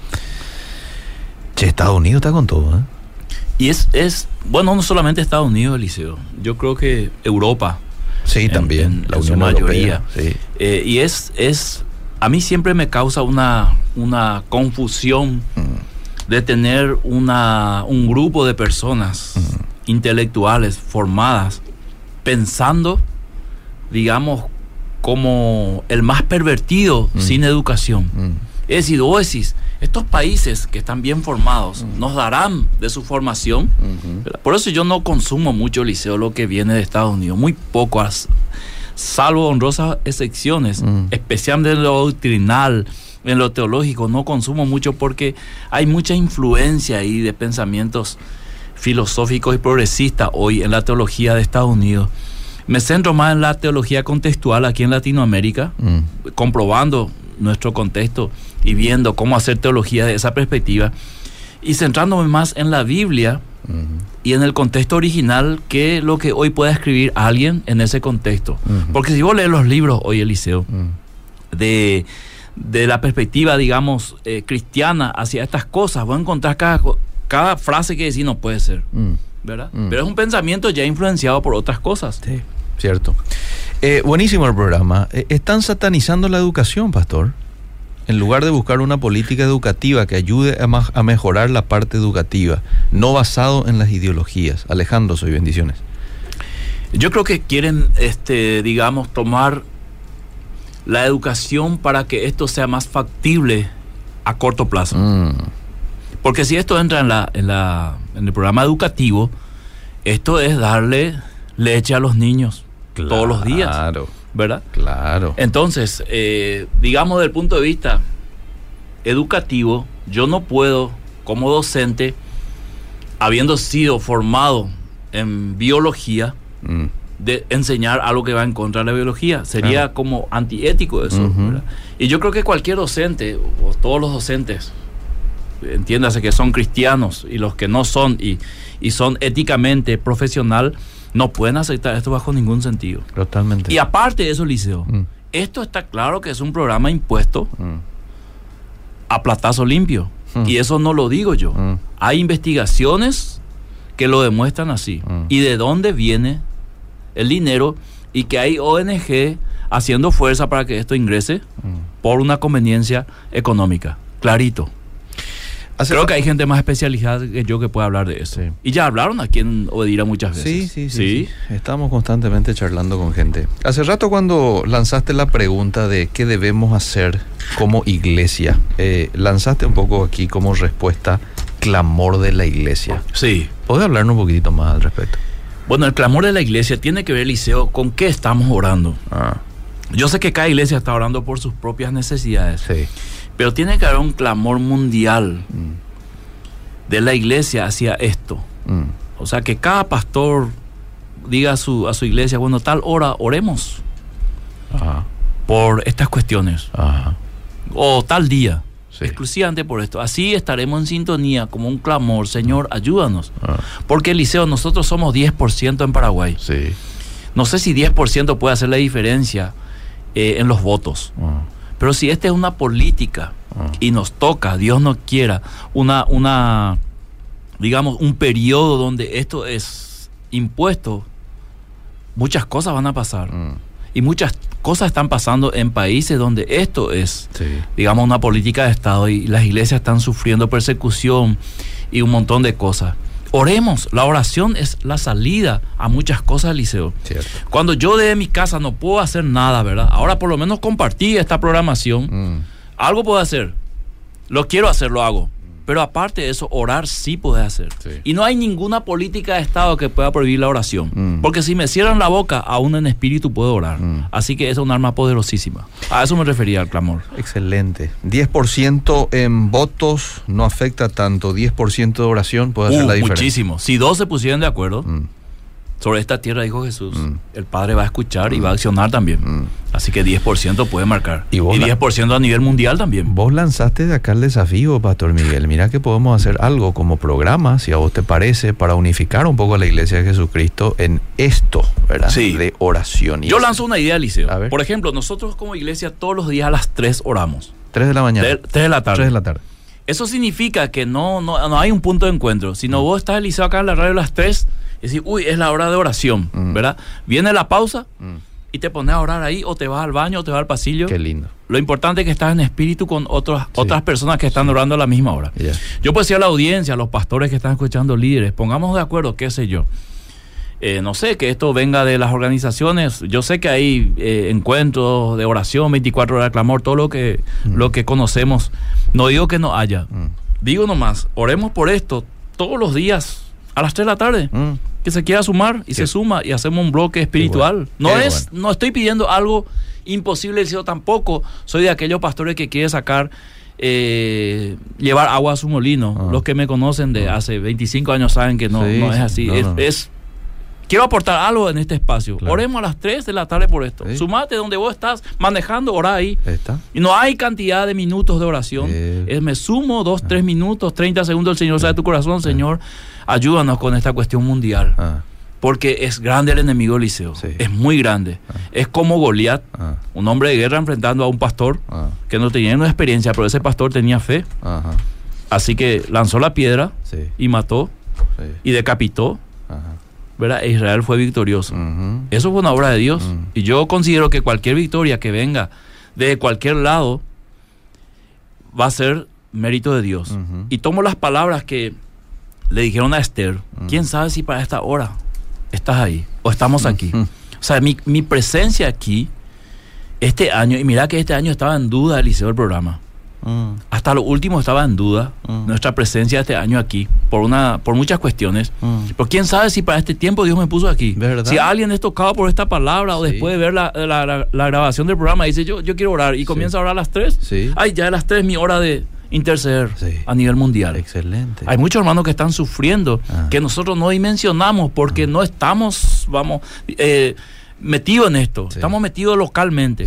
Che, Estados Unidos está con todo, ¿eh? Y es, es, bueno, no solamente Estados Unidos, Eliseo. Yo creo que Europa. Sí, En- también. en- la en su Unión mayoría. Europea. Sí. Eh, y es, es, a mí siempre me causa una, una confusión Mm. de tener una, un grupo de personas Mm. intelectuales formadas pensando, digamos, como el más pervertido Mm. sin educación. Es decir, vos decís, estos países que están bien formados nos darán de su formación. Por eso yo no consumo mucho liceo lo que viene de Estados Unidos, muy poco, as- salvo honrosas excepciones, especialmente en lo doctrinal, en lo teológico, no consumo mucho porque hay mucha influencia ahí de pensamientos filosóficos y progresistas hoy en la teología de Estados Unidos. Me centro más en la teología contextual aquí en Latinoamérica, Mm. comprobando nuestro contexto y viendo cómo hacer teología de esa perspectiva y centrándome más en la Biblia y en el contexto original que lo que hoy pueda escribir alguien en ese contexto. Porque si vos lees los libros hoy, Eliseo, Mm. de, de la perspectiva, digamos, eh, cristiana hacia estas cosas, vos encontrás cada, cada frase que decís no puede ser. ¿verdad? Pero es un pensamiento ya influenciado por otras cosas. Sí, cierto. Eh, buenísimo el programa. Eh, están satanizando la educación, pastor. En lugar de buscar una política educativa que ayude a, a mejorar la parte educativa, no basado en las ideologías. Alejandro, soy bendiciones. Yo creo que quieren, este, digamos, tomar la educación para que esto sea más factible a corto plazo. Mm, Porque si esto entra en, la, en, la, en el programa educativo, esto es darle leche a los niños todos los días, Claro, ¿verdad? claro. Entonces, eh, digamos, desde el punto de vista educativo, yo no puedo, como docente, habiendo sido formado en biología, Mm, de enseñar algo que va en contra de la biología. Sería Claro. como antiético eso. Y yo creo que cualquier docente, o todos los docentes, entiéndase que son cristianos y los que no son y, y son éticamente profesional, no pueden aceptar esto bajo ningún sentido. totalmente. Y aparte de eso, Liceo, Mm, esto está claro que es un programa impuesto mm, a platazo limpio. Mm. Y eso no lo digo yo. Hay investigaciones que lo demuestran así. ¿Y de dónde viene el dinero? Y que hay ONG haciendo fuerza para que esto ingrese por una conveniencia económica. Clarito. Hace Creo que hay gente más especializada que yo que puede hablar de eso. Sí. Y ya hablaron aquí en Odira muchas Sí, veces. sí, sí, sí. Estamos constantemente charlando con gente. Hace rato cuando lanzaste la pregunta de qué debemos hacer como iglesia, eh, lanzaste un poco aquí como respuesta clamor de la iglesia. Sí. ¿Podés hablarnos un poquitito más al respecto? Bueno, el clamor de la iglesia tiene que ver, Eliseo, con qué estamos orando. Ah, Yo sé que cada iglesia está orando por sus propias necesidades, sí. Pero tiene que haber un clamor mundial Mm, de la iglesia hacia esto. mm, O sea, que cada pastor diga a su, a su iglesia, bueno, tal hora oremos ajá, por estas cuestiones. ajá. O tal día. Sí. exclusivamente por esto. Así estaremos en sintonía, como un clamor, Señor, ayúdanos. Ah, Porque Eliseo, nosotros somos 10% en Paraguay. sí. No sé si 10% puede hacer la diferencia eh, en los votos. Pero si esta es una política y nos toca, Dios no quiera, una, una, digamos, un periodo donde esto es impuesto, muchas cosas van a pasar. Mm, Y muchas cosas están pasando en países donde esto es, Sí. digamos, una política de Estado y las iglesias están sufriendo persecución y un montón de cosas. Oremos, la oración es la salida a muchas cosas. Cierto. Cuando yo de mi casa no puedo hacer nada, ¿verdad? Ahora por lo menos compartí esta programación. Mm, Algo puedo hacer. Lo quiero hacer, lo hago. Pero aparte de eso, orar sí puedes hacer. Sí. Y no hay ninguna política de Estado que pueda prohibir la oración. Mm. Porque si me cierran la boca, aún en espíritu puedo orar. Mm. Así que es un arma poderosísima. A eso me refería al clamor. Excelente. 10% en votos no afecta tanto. 10% de oración puede hacer Uh, la diferencia. muchísimo. Si dos se pusieran de acuerdo Mm, sobre esta tierra, dijo Jesús, Mm. el Padre va a escuchar y va a accionar también. mm. Así que 10% puede marcar. Y Y, vos la- 10% a nivel mundial también. Vos lanzaste de acá el desafío, Pastor Miguel. Mira que podemos hacer algo como programa, si a vos te parece, para unificar un poco a la Iglesia de Jesucristo en esto, ¿verdad? Sí. De oración. Y Yo lanzo una idea, Liceo. A ver. Por ejemplo, nosotros como iglesia todos los días a las 3 oramos. 3 de la mañana. 3 de la tarde. 3 de la tarde. Eso significa que no, no, no hay un punto de encuentro. Si no vos estás Eliseo acá en la radio a las 3, y decís, uy, es la hora de oración, Mm. ¿verdad? Viene la pausa Mm, y te pones a orar ahí, o te vas al baño, o te vas al pasillo. Qué lindo. Lo importante es que estás en espíritu con otras Sí. otras personas que están orando a la misma hora. Yo puedo decir a la audiencia, a los pastores que están escuchando líderes, pongamos de acuerdo, qué sé yo. Eh, no sé, que esto venga de las organizaciones. Yo sé que hay eh, encuentros de oración, 24 horas de clamor, todo lo que, Mm. lo que conocemos. No digo que no haya. Mm, Digo nomás, oremos por esto todos los días a las 3 de la tarde. mm. Que se quiera sumar y se suma y hacemos un bloque espiritual. bueno, No qué es, no estoy pidiendo algo imposible, yo tampoco soy de aquellos pastores que quiere sacar, eh, llevar agua a su molino. Ah. Los que me conocen de Ah. hace 25 años saben que no, Sí, no es sí, así. no, es, no. es- quiero aportar algo en este espacio. Claro. Oremos a las 3 de la tarde por esto. Sí. Sumate donde vos estás manejando, orá ahí. Está. Y no hay cantidad de minutos de oración. Eh. Es me sumo dos, tres minutos, 30 segundos. El Señor sabe tu corazón, Señor. Ayúdanos con esta cuestión mundial. Ah, Porque es grande el enemigo Eliseo. Sí. Es muy grande. Es como Goliat, ah, un hombre de guerra enfrentando a un pastor ah, que no tenía una experiencia, pero ese pastor tenía fe. ajá, Así que lanzó la piedra sí, y mató y decapitó. Israel fue victorioso. Eso fue una obra de Dios. Mm. Y yo considero que cualquier victoria que venga de cualquier lado va a ser mérito de Dios. Y tomo las palabras que le dijeron a Esther. Mm. ¿Quién sabe si para esta hora estás ahí o estamos aquí? O sea, mi, mi presencia aquí, este año, y mira que este año estaba en duda, el programa. Mm, Hasta lo último estaba en duda Mm. nuestra presencia este año aquí, por, una, por muchas cuestiones. mm. Pero quién sabe si para este tiempo Dios me puso aquí. ¿Verdad? Si alguien es tocado por esta palabra o Sí. después de ver la, la- la- la grabación del programa dice yo, yo quiero orar y comienza a orar a las 3. Sí. Ay, ya a las 3 es mi hora de interceder a nivel mundial. Excelente. Hay muchos hermanos que están sufriendo, Ah. que nosotros no dimensionamos porque no estamos, vamos, eh, metidos en esto. Estamos metidos localmente.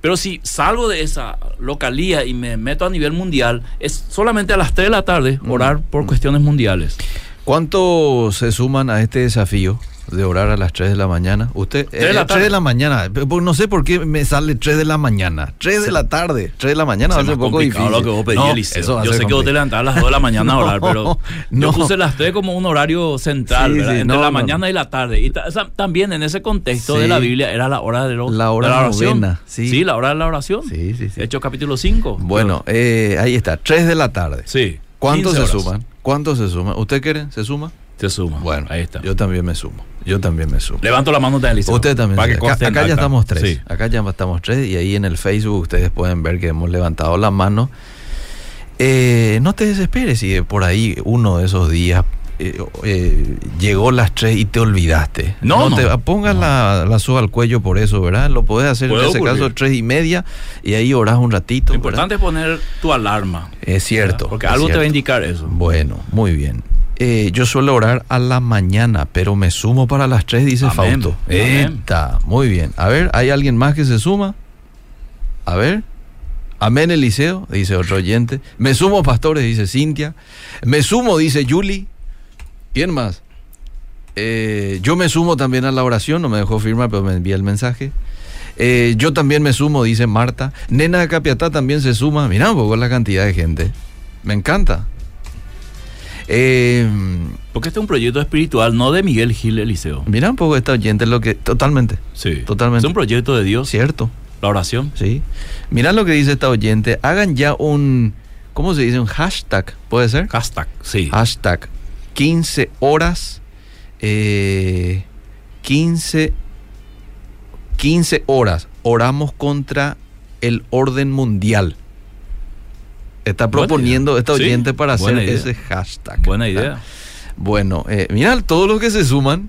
Pero si salgo de esa localía y me meto a nivel mundial, es solamente a las 3 de la tarde orar por cuestiones mundiales. ¿Cuántos se suman a este desafío de orar a las 3 de la mañana? Usted, Tres de la 3 de la mañana. No sé por qué me sale 3 de la mañana. 3 de la tarde. 3 de la mañana va a Se ser un poco difícil. lo que vos pedís, No, Eliseo. eso Yo sé que vos te levantás a las 2 de la mañana a orar, pero No, yo no. puse las 3 como un horario central, Sí, ¿verdad? sí, entre no, la no, mañana no. y la tarde. Y también en ese contexto Sí. de la Biblia era la hora de, lo- La hora de la oración. novena, sí. la hora de la oración. Sí, sí, sí. Hechos capítulo 5. Bueno, eh, ahí está. 3 de la tarde. sí. ¿Cuántos 15 se horas. suman? ¿Cuántos se suman? ¿Usted quiere? ¿Se suma? Se suma. Bueno, ahí está. Yo también me sumo. Yo también me sumo. Levanto la mano también. Usted también. Para que Acá, acá ya estamos tres. Sí. Acá ya estamos tres y ahí en el Facebook ustedes pueden ver que hemos levantado la mano. Eh, no te desesperes si por ahí uno de esos días eh, eh, llegó las tres y te olvidaste. No, no. te pongas No. la, la soga al cuello por eso, ¿verdad? Lo podés hacer Puede en ese ocurrir. caso tres y media y ahí orás un ratito. Lo ¿verdad? importante es poner tu alarma. Es cierto. ¿verdad? Porque es algo te va a indicar eso. Bueno, muy bien. Eh, yo suelo orar a la mañana, pero me sumo para las tres, dice Amén. Fausto. Está, muy bien. A ver, ¿hay alguien más que se suma? A ver. Amén, Eliseo, dice otro oyente. Me sumo, pastores, dice Cintia. Me sumo, dice Julie. ¿Quién más? Eh, yo me sumo también a la oración, no me dejó firmar, pero me envía el mensaje. Eh, yo también me sumo, dice Marta. Nena de Capiatá también se suma. Mira un poco la cantidad de gente. Me encanta. Eh, Porque este es un proyecto espiritual, no de Miguel Gil Eliseo. mira un poco esta oyente lo que. Totalmente. Sí. Totalmente. Es un proyecto de Dios, Cierto. la oración. Sí. Mira lo que dice esta oyente. Hagan ya un. ¿Cómo se dice? Un hashtag. ¿Puede ser? Hashtag, sí. Hashtag 15 horas. eh, 15. 15 horas. Oramos contra el orden mundial. Está proponiendo esta Sí, oyente para hacer idea. ese hashtag. Buena idea. Bueno, eh, mira todos los que se suman.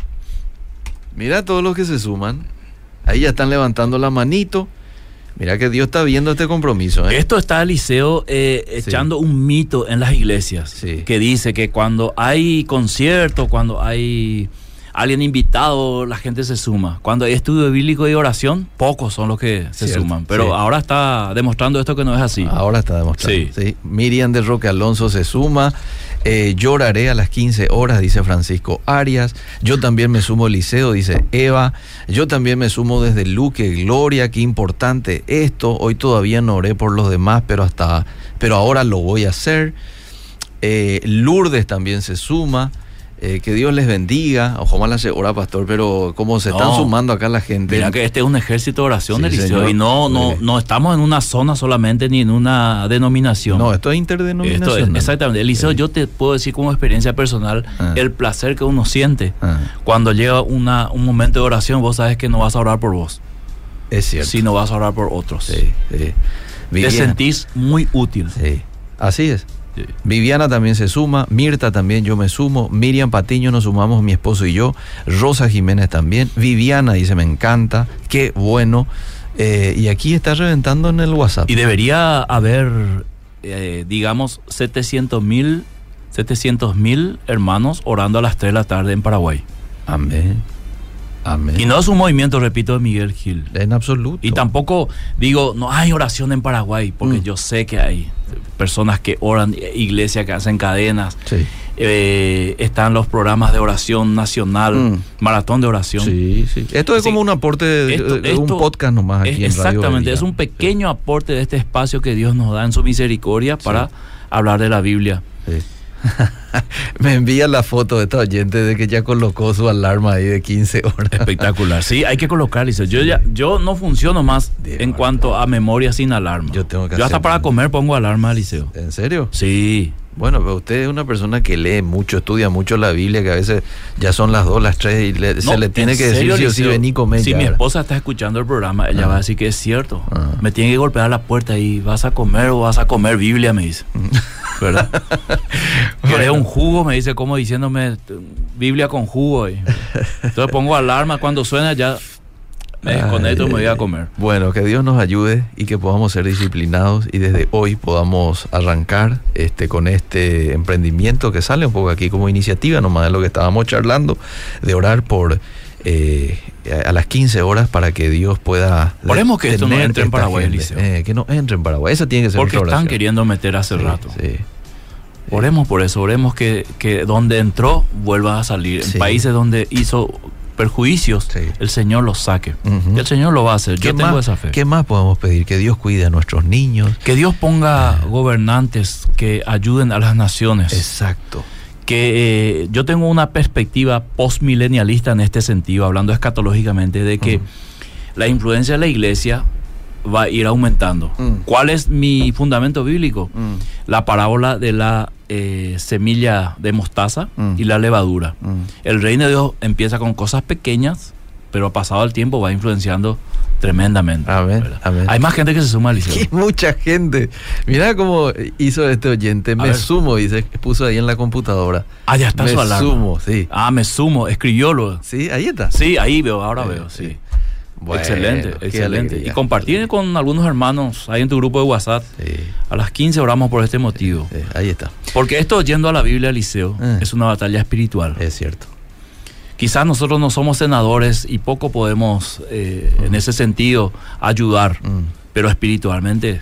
Mira todos los que se suman. Ahí ya están levantando la manito. Mira que Dios está viendo este compromiso. ¿eh? Esto está Eliseo eh, Sí. echando un mito en las iglesias Sí. que dice que cuando hay concierto, cuando hay alguien invitado, la gente se suma. Cuando hay estudio bíblico y oración, pocos son los que se Cierto, suman. Pero sí. ahora está demostrando esto que no es así. Ahora está demostrando. Sí. Miriam de Roque Alonso se suma. Eh, lloraré a las 15 horas, dice Francisco Arias. Yo también me sumo Liceo, dice Eva. Yo también me sumo desde Luque, Gloria, qué importante esto. Hoy todavía no oré por los demás, pero hasta, pero ahora lo voy a hacer. Eh, Lourdes también se suma. Eh, que Dios les bendiga. Ojo mal hora, pastor, pero como se están No. sumando acá la gente. Mira que este es un ejército de oración, Sí, y no, no, no estamos en una zona solamente ni en una denominación. No, esto es Esto es, exactamente. Eliseo, Sí. yo te puedo decir como experiencia personal Ah. el placer que uno siente Ah, cuando llega una, un momento de oración. Vos sabes que no vas a orar por vos, es cierto. sino vas a orar por otros. Sí, sí. Te sentís muy útil. Sí, así es. Viviana también se suma, Mirta también yo me sumo, Miriam Patiño nos sumamos, mi esposo y yo, Rosa Jiménez también, Viviana dice me encanta, qué bueno. Eh, y aquí está reventando en el WhatsApp. Y debería haber, eh, digamos, 700 mil 700 mil hermanos orando a las 3 de la tarde en Paraguay. Amén. Amén. Y no es un movimiento, repito, de Miguel Gil. en absoluto. Y tampoco digo, no hay oración en Paraguay, porque Mm. yo sé que hay personas que oran, iglesias que hacen cadenas, Sí. eh, están los programas de oración nacional, Mm. maratón de oración. Sí, sí. Esto es como un aporte de, Esto- de un esto podcast nomás aquí Es- en Radio exactamente, es un pequeño aporte de este espacio que Dios nos da en su misericordia para hablar de la Biblia. Sí. Me envía la foto de esta oyente de que ya colocó su alarma ahí de 15 horas. Espectacular. Sí, hay que colocar, Liceo. Yo ya, yo no funciono más en cuanto a memoria sin alarma. Yo tengo que Yo hasta hacer- para comer pongo alarma, Liceo. ¿En serio? Sí. Bueno, pero usted es una persona que lee mucho, estudia mucho la Biblia, que a veces ya son las dos, las tres, y le- se le tiene en que decir serio, sí vení comer Si ya, mi esposa está escuchando el programa, ella Ah. va a decir que es cierto. Ah. Me tiene que golpear la puerta y vas a comer o vas a comer Biblia, me dice. ¿Verdad? ¿Querés un jugo? Me dice como diciéndome Biblia con jugo. y- Entonces pongo alarma cuando suena ya me desconecto y me voy a comer. Bueno, que Dios nos ayude y que podamos ser disciplinados y desde hoy podamos arrancar este con este emprendimiento que sale un poco aquí como iniciativa, nomás de lo que estábamos charlando, de orar por eh, a las 15 horas para que Dios pueda Oremos que esto no entre en Paraguay. Eliseo. Eh, que no entre en Paraguay. Esa tiene que ser Porque están oración. queriendo meter hace Sí, rato. sí. Oremos por eso, oremos que, que donde entró vuelva a salir. En países donde hizo perjuicios, Sí. el Señor los saque. El Señor lo va a hacer. Yo ¿Qué tengo más, esa fe. ¿Qué más podemos pedir? Que Dios cuide a nuestros niños. Que Dios ponga gobernantes que ayuden a las naciones. Exacto. Que eh, yo tengo una perspectiva postmilenialista en este sentido, hablando escatológicamente, de que la influencia de la iglesia va a ir aumentando. Mm. ¿Cuál es mi fundamento bíblico? La parábola de la eh, semilla de mostaza Mm. y la levadura. Mm. El reino de Dios empieza con cosas pequeñas, pero pasado el tiempo va influenciando tremendamente. Amén, ¿verdad? amén. Hay más gente que se suma al liceo. Mucha gente. Mira cómo hizo este oyente. Me ver. sumo, dice, puso ahí en la computadora. Ah, ya está me su alarma. sumo, sí. Ah, me sumo, escribiólo. Sí, ahí está. Sí, ahí veo, ahora veo, sí. sí. Bueno, excelente, excelente. alegría. Y compartir con algunos hermanos ahí en tu grupo de WhatsApp. Sí, A las 15 oramos por este motivo. sí, ahí está. Porque esto yendo a la Biblia, Liceo, Eh. es una batalla espiritual. Es cierto. Quizás nosotros no somos senadores y poco podemos eh, en ese sentido ayudar, Mm. pero espiritualmente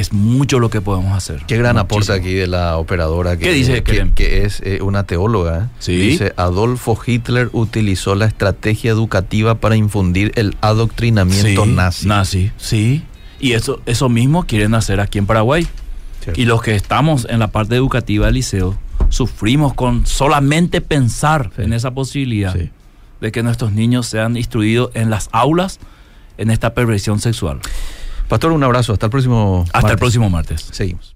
es mucho lo que podemos hacer. Qué gran aporte aquí de la operadora que, ¿Qué dice, que, que es eh, una teóloga. ¿eh? Sí. Dice, Adolfo Hitler utilizó la estrategia educativa para infundir el adoctrinamiento Sí, nazi. Nazi, sí. Y eso, eso mismo quieren hacer aquí en Paraguay. Cierto. Y los que estamos en la parte educativa del liceo sufrimos con solamente pensar Sí. en esa posibilidad Sí. de que nuestros niños sean instruidos en las aulas en esta perversión sexual. Pastor, un abrazo. Hasta el próximo Hasta el próximo martes. Seguimos.